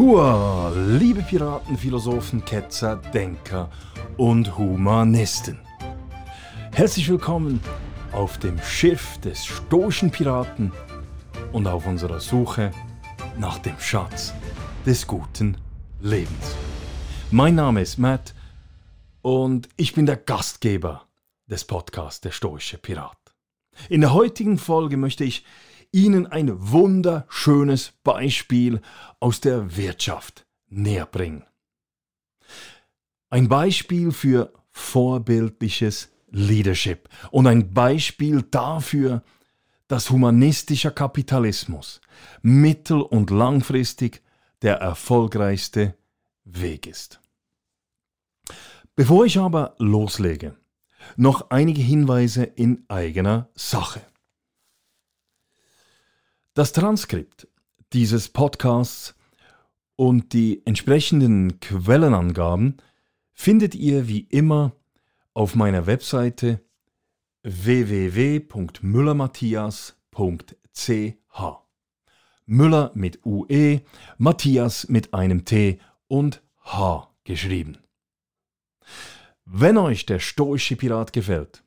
Hua, liebe Piraten, Philosophen, Ketzer, Denker und Humanisten. Herzlich willkommen auf dem Schiff des stoischen Piraten und auf unserer Suche nach dem Schatz des guten Lebens. Mein Name ist Matt und ich bin der Gastgeber des Podcasts Der stoische Pirat. In der heutigen Folge möchte ich Ihnen ein wunderschönes Beispiel aus der Wirtschaft näherbringen. Ein Beispiel für vorbildliches Leadership und ein Beispiel dafür, dass humanistischer Kapitalismus mittel- und langfristig der erfolgreichste Weg ist. Bevor ich aber loslege, noch einige Hinweise in eigener Sache. Das Transkript dieses Podcasts und die entsprechenden Quellenangaben findet ihr wie immer auf meiner Webseite www.müllermatthias.ch. Müller mit UE, Matthias mit einem T und H geschrieben. Wenn euch der stoische Pirat gefällt,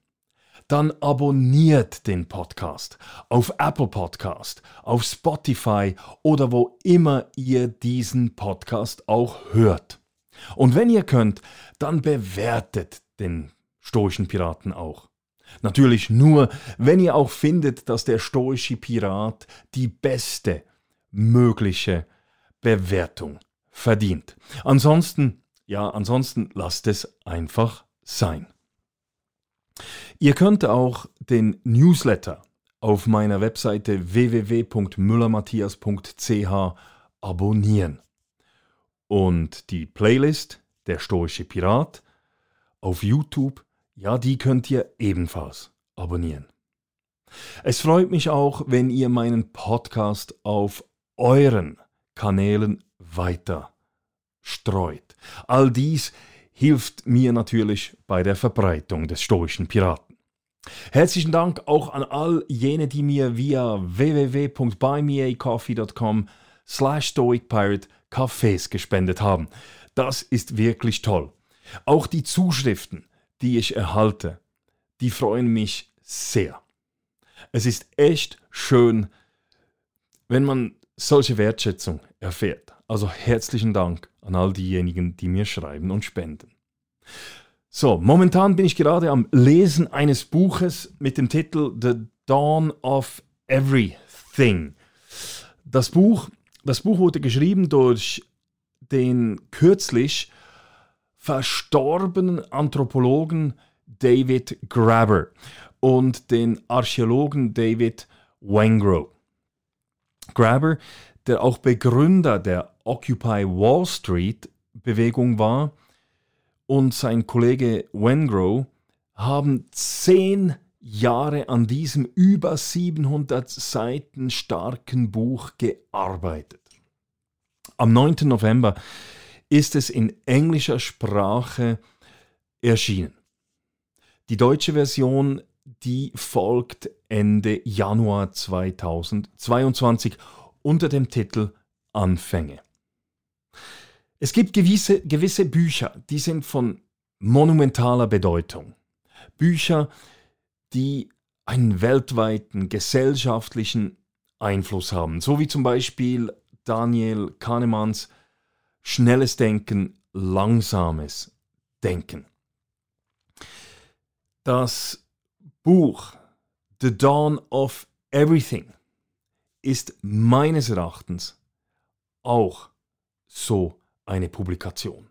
dann abonniert den Podcast auf Apple Podcast, auf Spotify oder wo immer ihr diesen Podcast auch hört. Und wenn ihr könnt, dann bewertet den stoischen Piraten auch. Natürlich nur, wenn ihr auch findet, dass der stoische Pirat die beste mögliche Bewertung verdient. Ansonsten, ja, ansonsten lasst es einfach sein. Ihr könnt auch den Newsletter auf meiner Webseite www.müllermatthias.ch abonnieren. Und die Playlist Der Stoische Pirat auf YouTube, ja, die könnt ihr ebenfalls abonnieren. Es freut mich auch, wenn ihr meinen Podcast auf euren Kanälen weiter streut. All dies hilft mir natürlich bei der Verbreitung des stoischen Piraten. Herzlichen Dank auch an all jene, die mir via www.buymeacoffee.com slash stoicpirate Kaffees gespendet haben. Das ist wirklich toll. Auch die Zuschriften, die ich erhalte, die freuen mich sehr. Es ist echt schön, wenn man solche Wertschätzung erfährt. Also herzlichen Dank an all diejenigen, die mir schreiben und spenden. So, momentan bin ich gerade am Lesen eines Buches mit dem Titel The Dawn of Everything. Das Buch, das Buch wurde geschrieben durch den kürzlich verstorbenen Anthropologen David Graber und den Archäologen David Wengrow. Graber, der auch Begründer der Occupy Wall Street Bewegung war, und sein Kollege Wengrow haben zehn Jahre an diesem über 700 Seiten starken Buch gearbeitet. Am 9. November ist es in englischer Sprache erschienen. Die deutsche Version, die folgt Ende Januar 2022 unter dem Titel Anfänge. Es gibt gewisse, gewisse Bücher, die sind von monumentaler Bedeutung. Bücher, die einen weltweiten gesellschaftlichen Einfluss haben, so wie zum Beispiel Daniel Kahnemanns Schnelles Denken, langsames Denken. Das Buch The Dawn of Everything ist meines Erachtens auch so eine Publikation.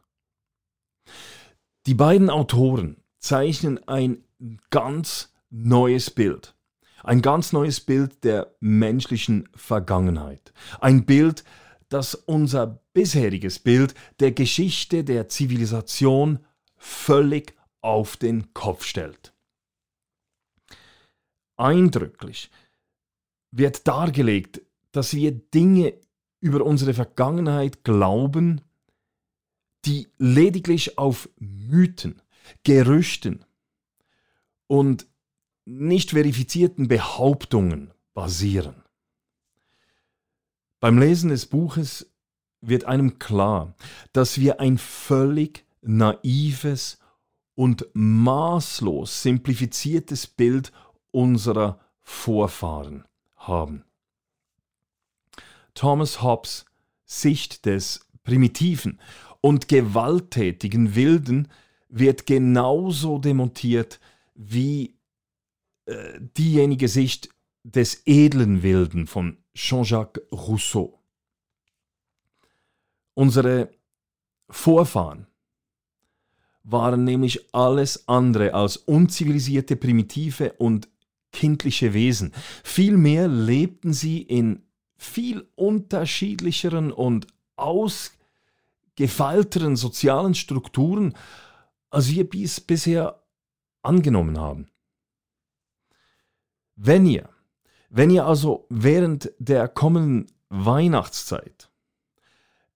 Die beiden Autoren zeichnen ein ganz neues Bild. Ein ganz neues Bild der menschlichen Vergangenheit. Ein Bild, das unser bisheriges Bild der Geschichte der Zivilisation völlig auf den Kopf stellt. Eindrücklich wird dargelegt, dass wir Dinge über unsere Vergangenheit glauben, die lediglich auf Mythen, Gerüchten und nicht verifizierten Behauptungen basieren. Beim Lesen des Buches wird einem klar, dass wir ein völlig naives und maßlos simplifiziertes Bild unserer Vorfahren haben. Thomas Hobbes Sicht des primitiven und gewalttätigen Wilden wird genauso demontiert wie äh, diejenige Sicht des edlen Wilden von Jean-Jacques Rousseau. Unsere Vorfahren waren nämlich alles andere als unzivilisierte, primitive und kindliche Wesen. Vielmehr lebten sie in viel unterschiedlicheren und ausgefeilteren sozialen Strukturen, als wir bis bisher angenommen haben. Wenn ihr, wenn ihr also während der kommenden Weihnachtszeit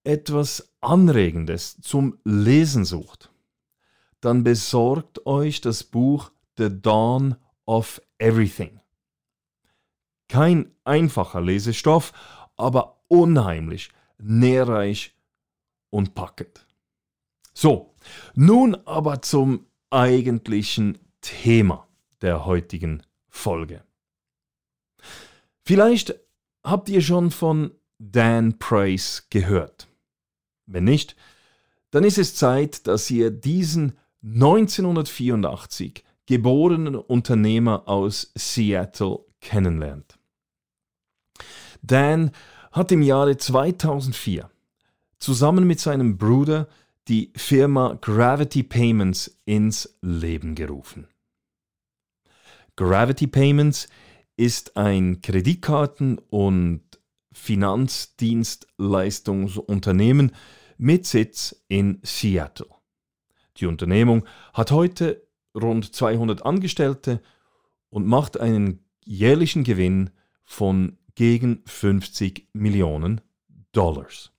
etwas Anregendes zum Lesen sucht, dann besorgt euch das Buch The Dawn of Everything. Kein einfacher Lesestoff, aber unheimlich, nährreich und packend. So, nun aber zum eigentlichen Thema der heutigen Folge. Vielleicht habt ihr schon von Dan Price gehört. Wenn nicht, dann ist es Zeit, dass ihr diesen 1984 geborenen Unternehmer aus Seattle kennenlernt. Dan hat im Jahre 2004 zusammen mit seinem Bruder die Firma Gravity Payments ins Leben gerufen. Gravity Payments ist ein Kreditkarten- und Finanzdienstleistungsunternehmen mit Sitz in Seattle. Die Unternehmung hat heute rund 200 Angestellte und macht einen jährlichen Gewinn von gegen 50 Millionen Dollars.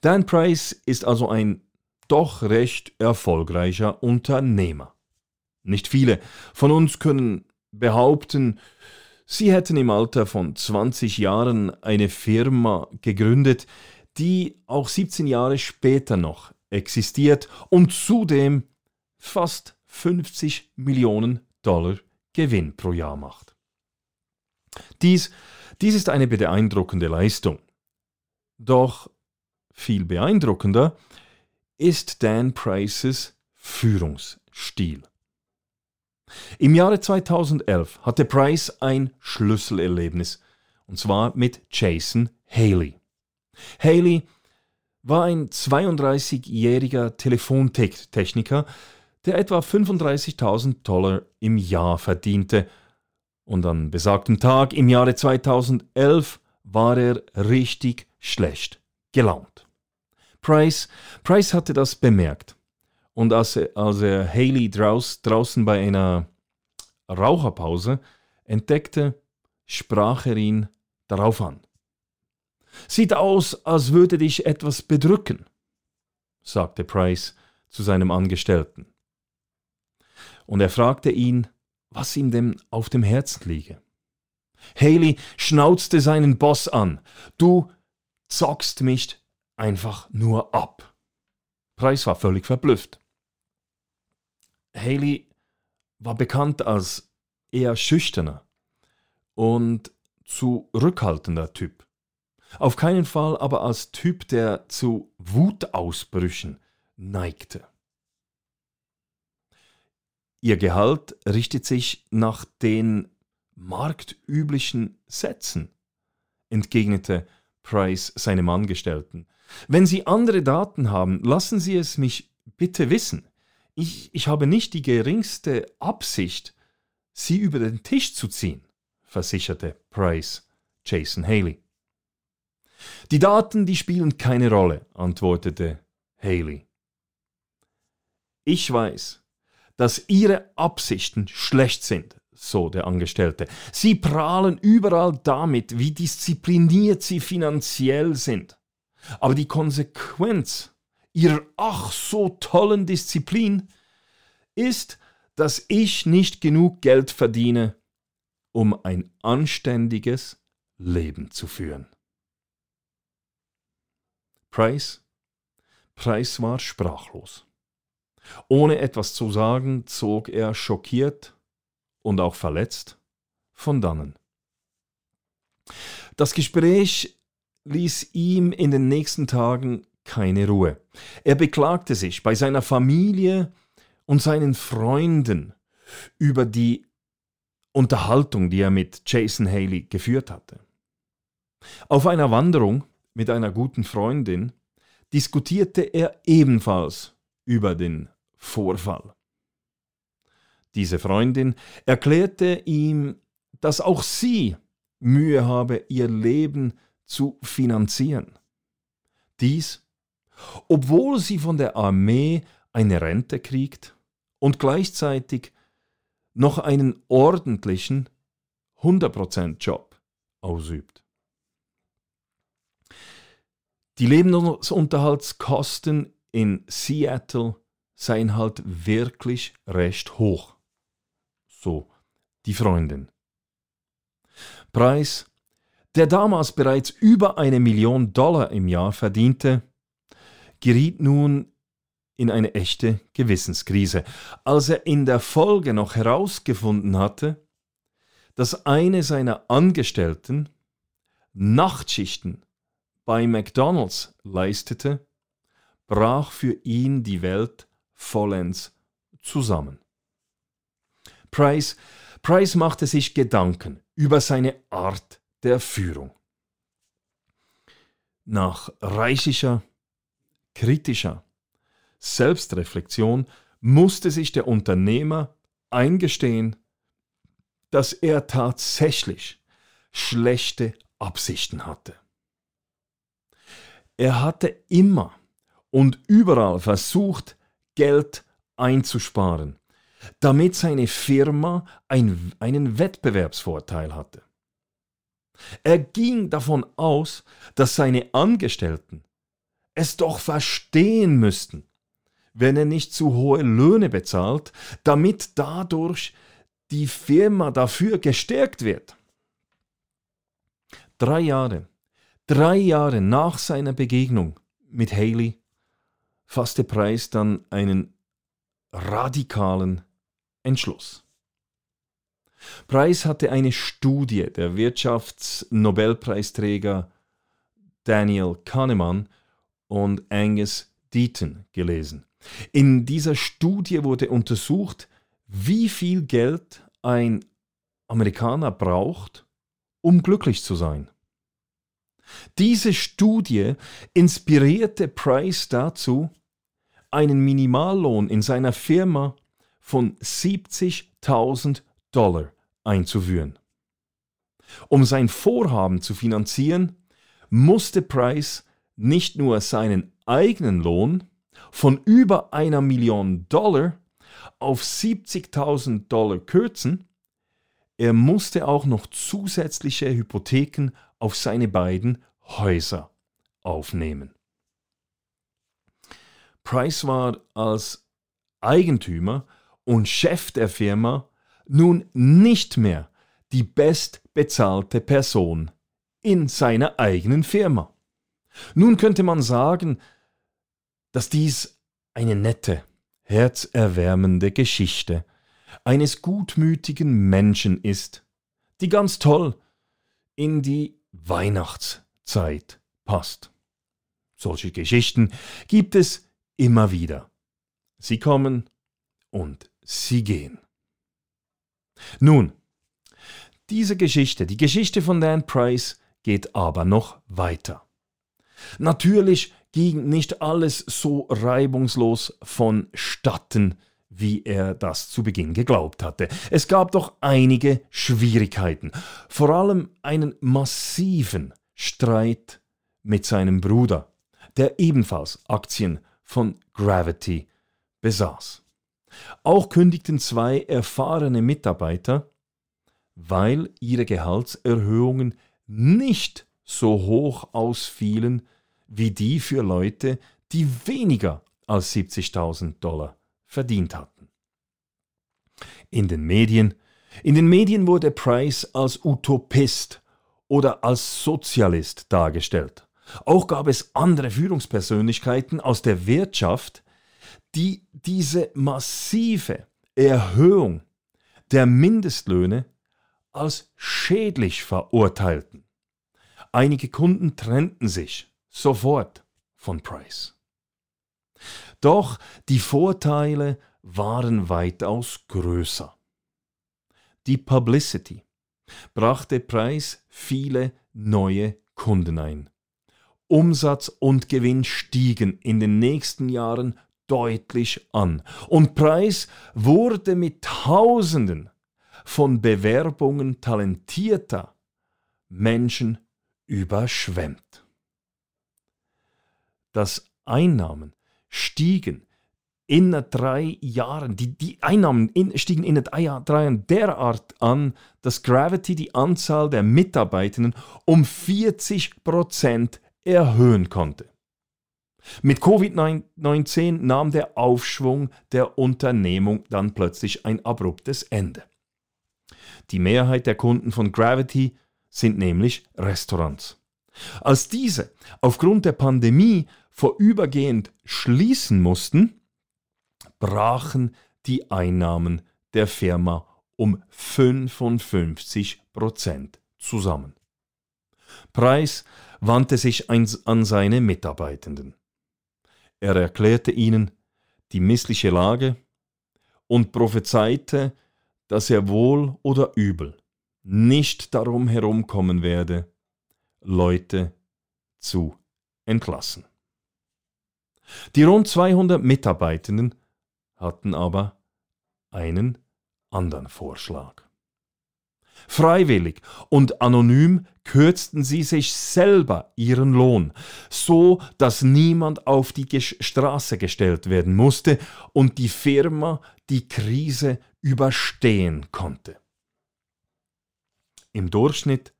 Dan Price ist also ein doch recht erfolgreicher Unternehmer. Nicht viele von uns können behaupten, sie hätten im Alter von 20 Jahren eine Firma gegründet, die auch 17 Jahre später noch existiert und zudem fast 50 Millionen Dollar Gewinn pro Jahr macht. Dies, dies ist eine beeindruckende Leistung. Doch viel beeindruckender ist Dan Prices Führungsstil. Im Jahre 2011 hatte Price ein Schlüsselerlebnis, und zwar mit Jason Haley. Haley war ein 32-jähriger Telefontechniker, der etwa 35.000 Dollar im Jahr verdiente. Und an besagtem Tag im Jahre 2011 war er richtig schlecht gelaunt. Price, Price hatte das bemerkt. Und als er, als er Haley draus, draußen bei einer Raucherpause entdeckte, sprach er ihn darauf an. Sieht aus, als würde dich etwas bedrücken, sagte Price zu seinem Angestellten. Und er fragte ihn, was ihm denn auf dem Herzen liege. Haley schnauzte seinen Boss an. Du zockst mich einfach nur ab. Price war völlig verblüfft. Haley war bekannt als eher schüchterner und zurückhaltender Typ. Auf keinen Fall aber als Typ, der zu Wutausbrüchen neigte. Ihr Gehalt richtet sich nach den marktüblichen Sätzen, entgegnete Price seinem Angestellten. Wenn Sie andere Daten haben, lassen Sie es mich bitte wissen. Ich, ich habe nicht die geringste Absicht, Sie über den Tisch zu ziehen, versicherte Price Jason Haley. Die Daten, die spielen keine Rolle, antwortete Haley. Ich weiß, dass Ihre Absichten schlecht sind, so der Angestellte. Sie prahlen überall damit, wie diszipliniert Sie finanziell sind. Aber die Konsequenz Ihrer ach so tollen Disziplin ist, dass ich nicht genug Geld verdiene, um ein anständiges Leben zu führen. Price? Price war sprachlos. Ohne etwas zu sagen, zog er schockiert und auch verletzt von dannen. Das Gespräch ließ ihm in den nächsten Tagen keine Ruhe. Er beklagte sich bei seiner Familie und seinen Freunden über die Unterhaltung, die er mit Jason Haley geführt hatte. Auf einer Wanderung mit einer guten Freundin diskutierte er ebenfalls über den Vorfall. Diese Freundin erklärte ihm, dass auch sie Mühe habe, ihr Leben zu finanzieren. Dies, obwohl sie von der Armee eine Rente kriegt und gleichzeitig noch einen ordentlichen 100% Job ausübt. Die Lebensunterhaltskosten in Seattle seien halt wirklich recht hoch. So die Freundin. Preis, der damals bereits über eine Million Dollar im Jahr verdiente, geriet nun in eine echte Gewissenskrise, als er in der Folge noch herausgefunden hatte, dass eine seiner Angestellten Nachtschichten bei McDonald's leistete, brach für ihn die Welt vollends zusammen. Price, Price machte sich Gedanken über seine Art der Führung. Nach reichlicher, kritischer Selbstreflexion musste sich der Unternehmer eingestehen, dass er tatsächlich schlechte Absichten hatte. Er hatte immer und überall versucht, Geld einzusparen, damit seine Firma ein, einen Wettbewerbsvorteil hatte. Er ging davon aus, dass seine Angestellten es doch verstehen müssten, wenn er nicht zu hohe Löhne bezahlt, damit dadurch die Firma dafür gestärkt wird. Drei Jahre, drei Jahre nach seiner Begegnung mit Haley fasste Price dann einen radikalen Entschluss. Price hatte eine Studie der Wirtschaftsnobelpreisträger Daniel Kahnemann und Angus Deaton gelesen. In dieser Studie wurde untersucht, wie viel Geld ein Amerikaner braucht, um glücklich zu sein. Diese Studie inspirierte Price dazu, einen Minimallohn in seiner Firma von 70.000 Dollar einzuführen. Um sein Vorhaben zu finanzieren, musste Price nicht nur seinen eigenen Lohn von über einer Million Dollar auf 70.000 Dollar kürzen, er musste auch noch zusätzliche Hypotheken auf seine beiden Häuser aufnehmen. Price war als Eigentümer und Chef der Firma nun nicht mehr die bestbezahlte Person in seiner eigenen Firma. Nun könnte man sagen, dass dies eine nette, herzerwärmende Geschichte eines gutmütigen Menschen ist, die ganz toll in die Weihnachtszeit passt. Solche Geschichten gibt es immer wieder. Sie kommen und sie gehen. Nun, diese Geschichte, die Geschichte von Dan Price, geht aber noch weiter. Natürlich ging nicht alles so reibungslos vonstatten, wie er das zu Beginn geglaubt hatte. Es gab doch einige Schwierigkeiten, vor allem einen massiven Streit mit seinem Bruder, der ebenfalls Aktien von Gravity besaß. Auch kündigten zwei erfahrene Mitarbeiter, weil ihre Gehaltserhöhungen nicht so hoch ausfielen wie die für Leute, die weniger als 70.000 Dollar verdient hatten. In den Medien, in den Medien wurde Price als Utopist oder als Sozialist dargestellt, Auch gab es andere Führungspersönlichkeiten aus der Wirtschaft, die diese massive Erhöhung der Mindestlöhne als schädlich verurteilten. Einige Kunden trennten sich sofort von Price. Doch die Vorteile waren weitaus größer. Die Publicity brachte Price viele neue Kunden ein. Umsatz und Gewinn stiegen in den nächsten Jahren deutlich an und Price wurde mit Tausenden von Bewerbungen talentierter Menschen überschwemmt. Dass Einnahmen stiegen in drei Jahren, die, die Einnahmen in, stiegen in drei Jahren derart an, dass Gravity die Anzahl der Mitarbeitenden um 40% erhöhen konnte. Mit Covid-19 nahm der Aufschwung der Unternehmung dann plötzlich ein abruptes Ende. Die Mehrheit der Kunden von Gravity sind nämlich Restaurants. Als diese aufgrund der Pandemie vorübergehend schließen mussten, brachen die Einnahmen der Firma um 55 Prozent zusammen. Preis wandte sich an seine Mitarbeitenden. Er erklärte ihnen die missliche Lage und prophezeite, dass er wohl oder übel nicht darum herumkommen werde, Leute zu entlassen. Die rund 200 Mitarbeitenden hatten aber einen anderen Vorschlag. Freiwillig und anonym kürzten sie sich selber ihren Lohn, so dass niemand auf die Straße gestellt werden musste und die Firma die Krise überstehen konnte. Im Durchschnitt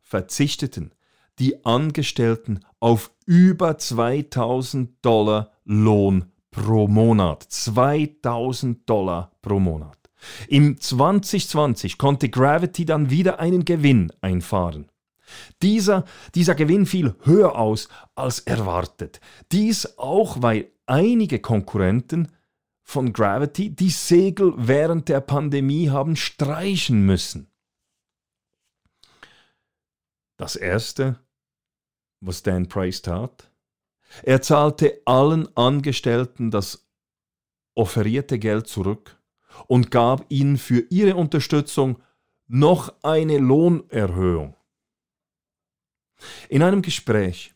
verzichteten die Angestellten auf über 2000 Dollar Lohn pro Monat. 2000 Dollar pro Monat. Im 2020 konnte Gravity dann wieder einen Gewinn einfahren. Dieser, dieser Gewinn fiel höher aus als erwartet. Dies auch, weil einige Konkurrenten von Gravity die Segel während der Pandemie haben streichen müssen. Das Erste, was Dan Price tat, er zahlte allen Angestellten das offerierte Geld zurück und gab ihnen für ihre Unterstützung noch eine Lohnerhöhung. In einem Gespräch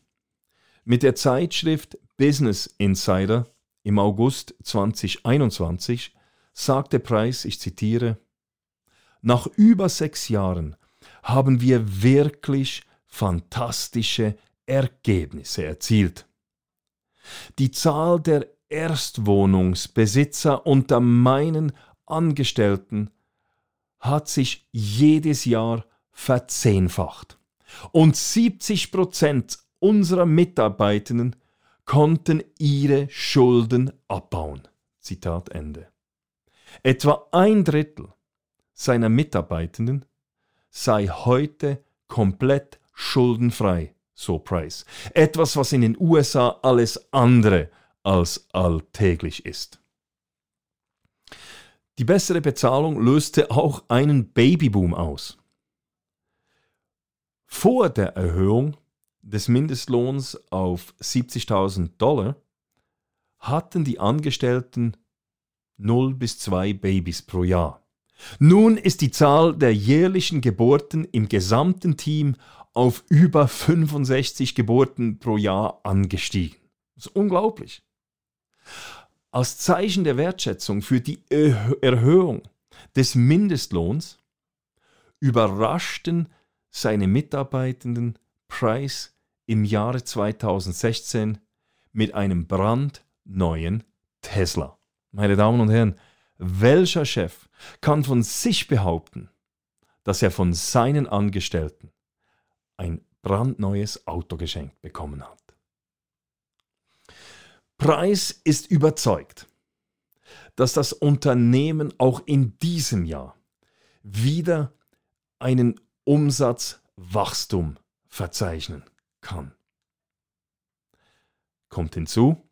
mit der Zeitschrift Business Insider im August 2021 sagte Price, ich zitiere, Nach über sechs Jahren haben wir wirklich fantastische Ergebnisse erzielt. Die Zahl der Erstwohnungsbesitzer unter meinen Angestellten hat sich jedes Jahr verzehnfacht. Und 70 Prozent unserer Mitarbeitenden konnten ihre Schulden abbauen. Zitat Ende. Etwa ein Drittel seiner Mitarbeitenden sei heute komplett schuldenfrei, so Price. Etwas, was in den USA alles andere als alltäglich ist. Die bessere Bezahlung löste auch einen Babyboom aus. Vor der Erhöhung des Mindestlohns auf 70.000 Dollar hatten die Angestellten 0 bis 2 Babys pro Jahr. Nun ist die Zahl der jährlichen Geburten im gesamten Team auf über 65 Geburten pro Jahr angestiegen. Das ist unglaublich. Als Zeichen der Wertschätzung für die Erhöhung des Mindestlohns überraschten seine Mitarbeitenden Price im Jahre 2016 mit einem brandneuen Tesla. Meine Damen und Herren, welcher Chef kann von sich behaupten, dass er von seinen Angestellten ein brandneues Auto geschenkt bekommen hat? Preis ist überzeugt, dass das Unternehmen auch in diesem Jahr wieder einen Umsatzwachstum verzeichnen kann. kommt hinzu,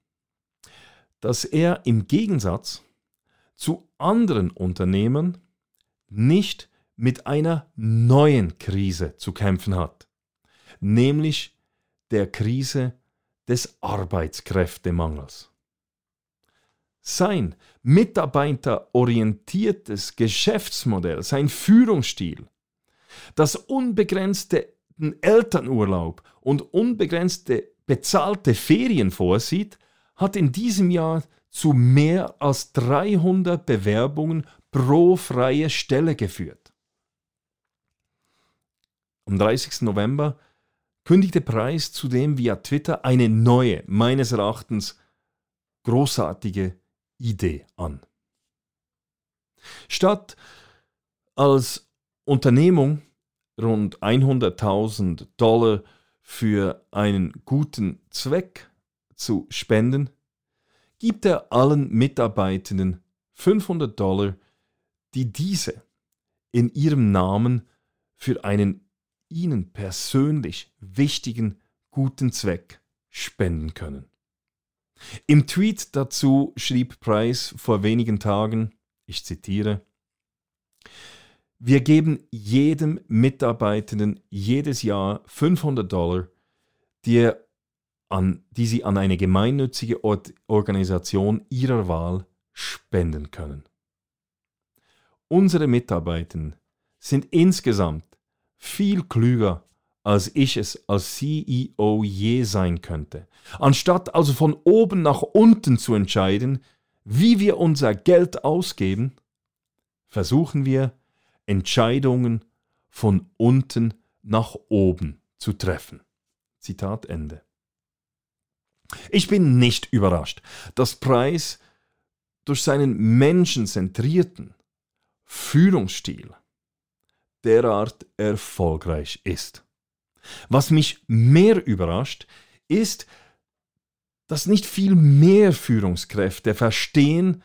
dass er im Gegensatz zu anderen Unternehmen nicht mit einer neuen Krise zu kämpfen hat, nämlich der Krise des Arbeitskräftemangels. Sein mitarbeiterorientiertes Geschäftsmodell, sein Führungsstil, das unbegrenzte Elternurlaub und unbegrenzte bezahlte Ferien vorsieht, hat in diesem Jahr zu mehr als 300 Bewerbungen pro freie Stelle geführt. Am 30. November kündigte Preis zudem via Twitter eine neue, meines Erachtens großartige Idee an. Statt als Unternehmung rund 100.000 Dollar für einen guten Zweck zu spenden, gibt er allen Mitarbeitenden 500 Dollar, die diese in ihrem Namen für einen ihnen persönlich wichtigen guten Zweck spenden können. Im Tweet dazu schrieb Price vor wenigen Tagen, ich zitiere, wir geben jedem Mitarbeitenden jedes Jahr 500 Dollar, die, an, die sie an eine gemeinnützige Organisation ihrer Wahl spenden können. Unsere Mitarbeitenden sind insgesamt viel klüger, als ich es als CEO je sein könnte. Anstatt also von oben nach unten zu entscheiden, wie wir unser Geld ausgeben, versuchen wir, Entscheidungen von unten nach oben zu treffen. Zitat Ende. Ich bin nicht überrascht, dass Price durch seinen menschenzentrierten Führungsstil derart erfolgreich ist. Was mich mehr überrascht, ist, dass nicht viel mehr Führungskräfte verstehen,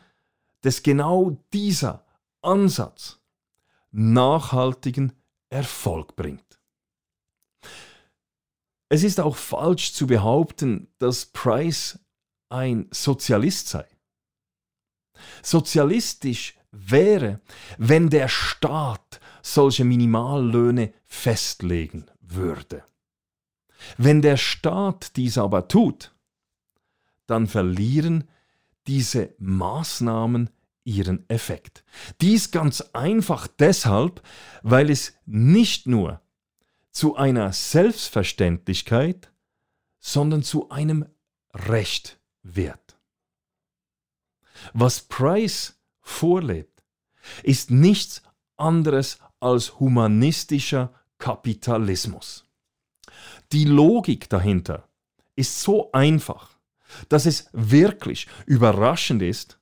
dass genau dieser Ansatz nachhaltigen Erfolg bringt. Es ist auch falsch zu behaupten, dass Price ein Sozialist sei. Sozialistisch wäre, wenn der Staat solche Minimallöhne festlegen würde. Wenn der Staat dies aber tut, dann verlieren diese Maßnahmen ihren Effekt. Dies ganz einfach deshalb, weil es nicht nur zu einer Selbstverständlichkeit, sondern zu einem Recht wird. Was Price vorlebt, ist nichts anderes als humanistischer Kapitalismus. Die Logik dahinter ist so einfach, dass es wirklich überraschend ist,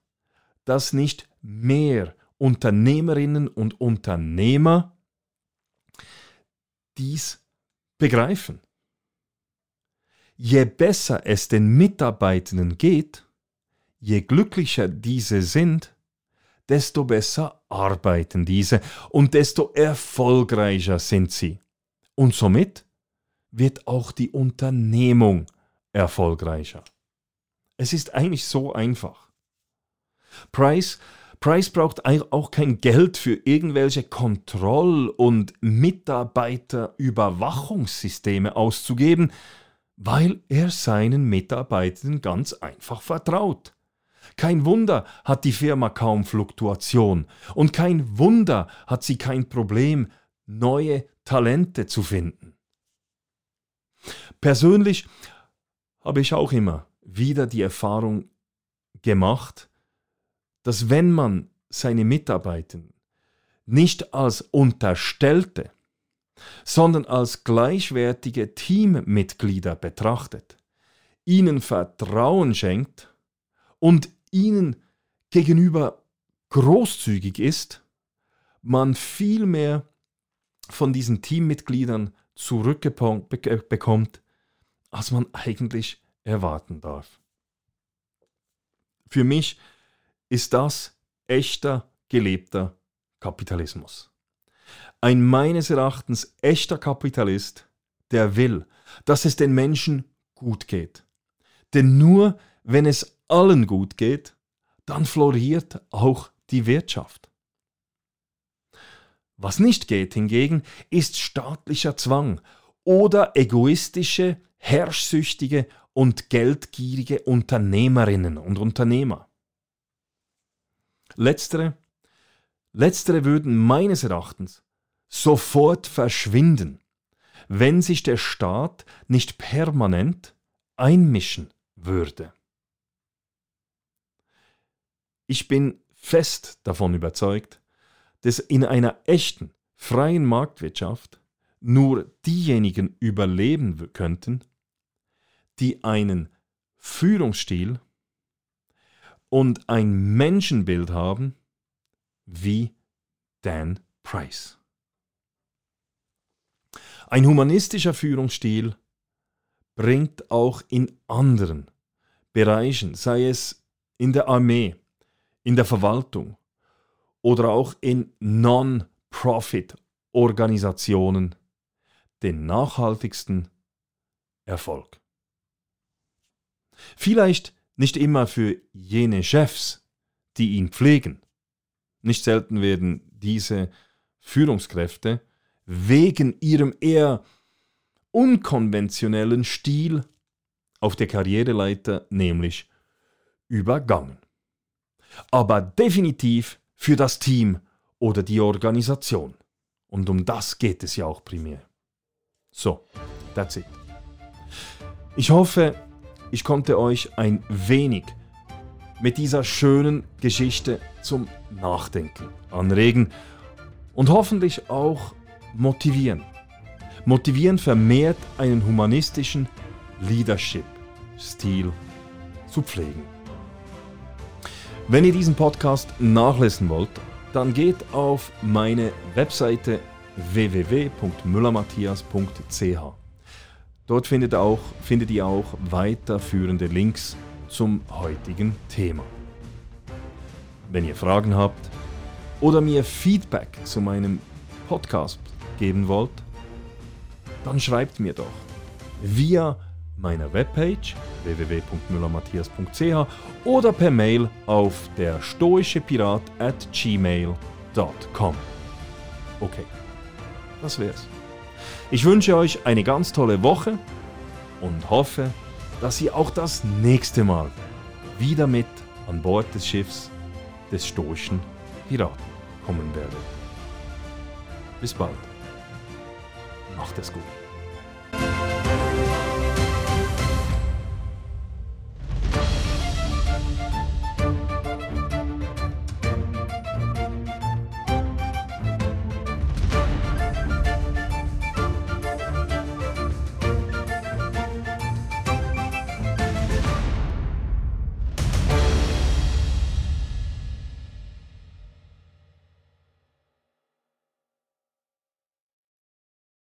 dass nicht mehr Unternehmerinnen und Unternehmer dies begreifen. Je besser es den Mitarbeitenden geht, je glücklicher diese sind, desto besser arbeiten diese und desto erfolgreicher sind sie. Und somit wird auch die Unternehmung erfolgreicher. Es ist eigentlich so einfach. Price, Price braucht auch kein Geld für irgendwelche Kontroll- und Mitarbeiterüberwachungssysteme auszugeben, weil er seinen Mitarbeitern ganz einfach vertraut. Kein Wunder hat die Firma kaum Fluktuation und kein Wunder hat sie kein Problem, neue Talente zu finden. Persönlich habe ich auch immer wieder die Erfahrung gemacht, dass wenn man seine Mitarbeiter nicht als Unterstellte, sondern als gleichwertige Teammitglieder betrachtet, ihnen Vertrauen schenkt und ihnen gegenüber großzügig ist, man viel mehr von diesen Teammitgliedern zurückbekommt, als man eigentlich erwarten darf. Für mich ist das echter, gelebter Kapitalismus. Ein meines Erachtens echter Kapitalist, der will, dass es den Menschen gut geht, Denn nur wenn es allen gut geht, dann floriert auch die Wirtschaft. Was nicht geht hingegen, ist staatlicher Zwang oder egoistische, herrschsüchtige und geldgierige Unternehmerinnen und Unternehmer. Letztere, letztere würden meines Erachtens sofort verschwinden, wenn sich der Staat nicht permanent einmischen würde. Ich bin fest davon überzeugt, dass in einer echten, freien Marktwirtschaft nur diejenigen überleben könnten, die einen Führungsstil und ein Menschenbild haben wie Dan Price. Ein humanistischer Führungsstil bringt auch in anderen Bereichen, sei es in der Armee, in der Verwaltung oder auch in Non-Profit-Organisationen den nachhaltigsten Erfolg. Vielleicht nicht immer für jene Chefs, die ihn pflegen. Nicht selten werden diese Führungskräfte wegen ihrem eher unkonventionellen Stil auf der Karriereleiter nämlich übergangen aber definitiv für das Team oder die Organisation. Und um das geht es ja auch primär. So, that's it. Ich hoffe, ich konnte euch ein wenig mit dieser schönen Geschichte zum Nachdenken anregen und hoffentlich auch motivieren. Motivieren vermehrt einen humanistischen Leadership-Stil zu pflegen. Wenn ihr diesen Podcast nachlesen wollt, dann geht auf meine Webseite www.müllermatthias.ch. Dort findet, auch, findet ihr auch weiterführende Links zum heutigen Thema. Wenn ihr Fragen habt oder mir Feedback zu meinem Podcast geben wollt, dann schreibt mir doch via meiner Webpage www.müllermatthias.ch oder per Mail auf der stoische Pirat at gmail.com. Okay, das wär's. Ich wünsche euch eine ganz tolle Woche und hoffe, dass ihr auch das nächste Mal wieder mit an Bord des Schiffs des stoischen Piraten kommen werdet. Bis bald. Macht es gut.